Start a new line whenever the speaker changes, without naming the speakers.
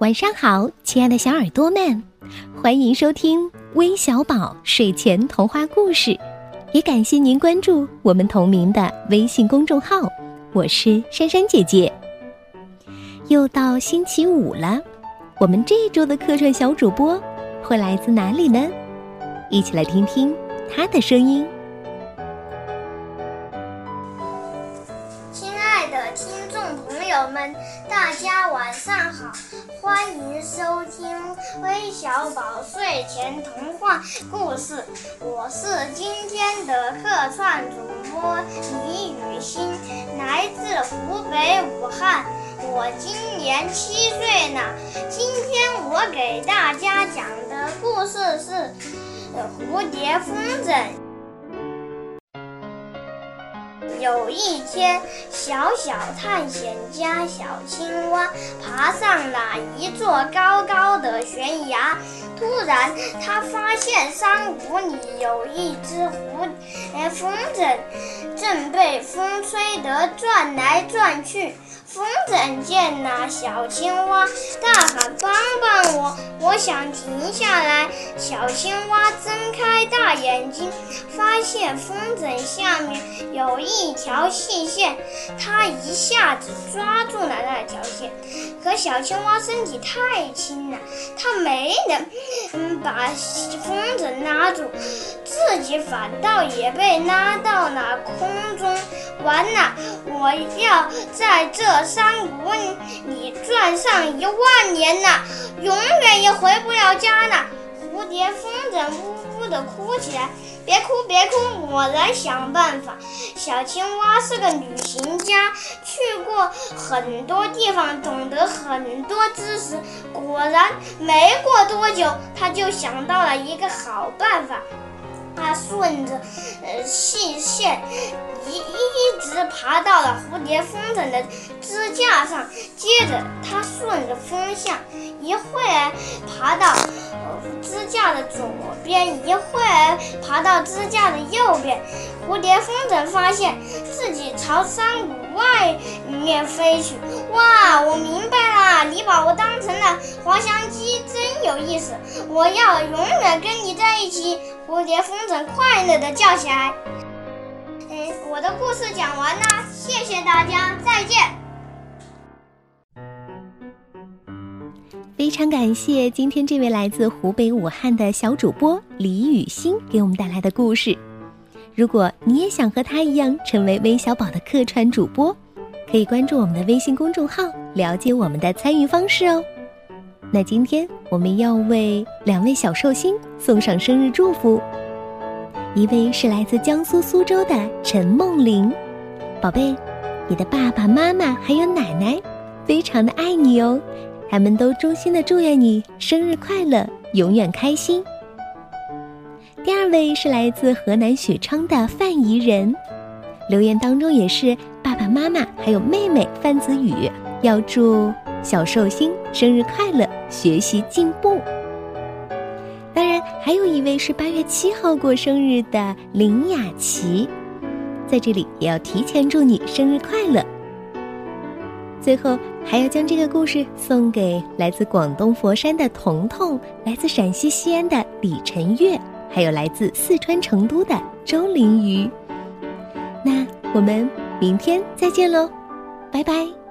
晚上好，亲爱的小耳朵们，欢迎收听微小宝睡前童话故事，也感谢您关注我们同名的微信公众号。我是珊珊姐姐。又到星期五了，我们这周的客串小主播会来自哪里呢？一起来听听他的声音。
亲爱的听众朋友们，大家晚上好，微小宝睡前童话故事。我是今天的客串主播李雨欣，来自湖北武汉。我今年七岁呢。今天我给大家讲的故事是蝴蝶风筝。有一天，小小探险家小青蛙爬上了一座高高的悬崖。突然，他发现山谷里有一只蝴蝶风筝，正被风吹得转来转去。风筝见了小青蛙，大喊：“帮帮我！我想停下来。”小青蛙睁开大眼睛，发现风筝下面有一条细线，它一下子抓住了那条线。可小青蛙身体太轻了，它没能嗯把风筝拉住，自己反倒也被拉到了空中。完了，我要在这。山谷里转上一万年了，永远也回不了家了。蝴蝶风筝呜呜地哭起来，别哭别哭，我来想办法。小青蛙是个旅行家，去过很多地方，懂得很多知识。果然，没过多久，他就想到了一个好办法。他顺着呃细线一一直爬到了蝴蝶风筝的支架上，接着他顺着风向，一会儿爬到支架的左边，一会儿爬到支架的右边。蝴蝶风筝发现自己朝山谷外面飞去。哇，我明白了，当成了滑翔机，真有意思！我要永远跟你在一起。蝴蝶风筝快乐地叫起来。嗯，我的故事讲完了，谢谢大家，再见。
非常感谢今天这位来自湖北武汉的小主播李雨欣给我们带来的故事。如果你也想和他一样成为微小宝的客串主播，可以关注我们的微信公众号，了解我们的参与方式哦。那今天我们要为两位小寿星送上生日祝福，一位是来自江苏苏州的陈梦玲，宝贝，你的爸爸妈妈还有奶奶，非常的爱你哦，他们都衷心的祝愿你生日快乐，永远开心。第二位是来自河南许昌的范怡人，留言当中也是爸爸妈妈还有妹妹范子宇要祝。小寿星生日快乐，学习进步。当然，还有一位是八月七号过生日的林雅琪，在这里也要提前祝你生日快乐。最后，还要将这个故事送给来自广东佛山的彤彤，来自陕西西安的李晨月，还有来自四川成都的周林瑜。那我们明天再见喽，拜拜。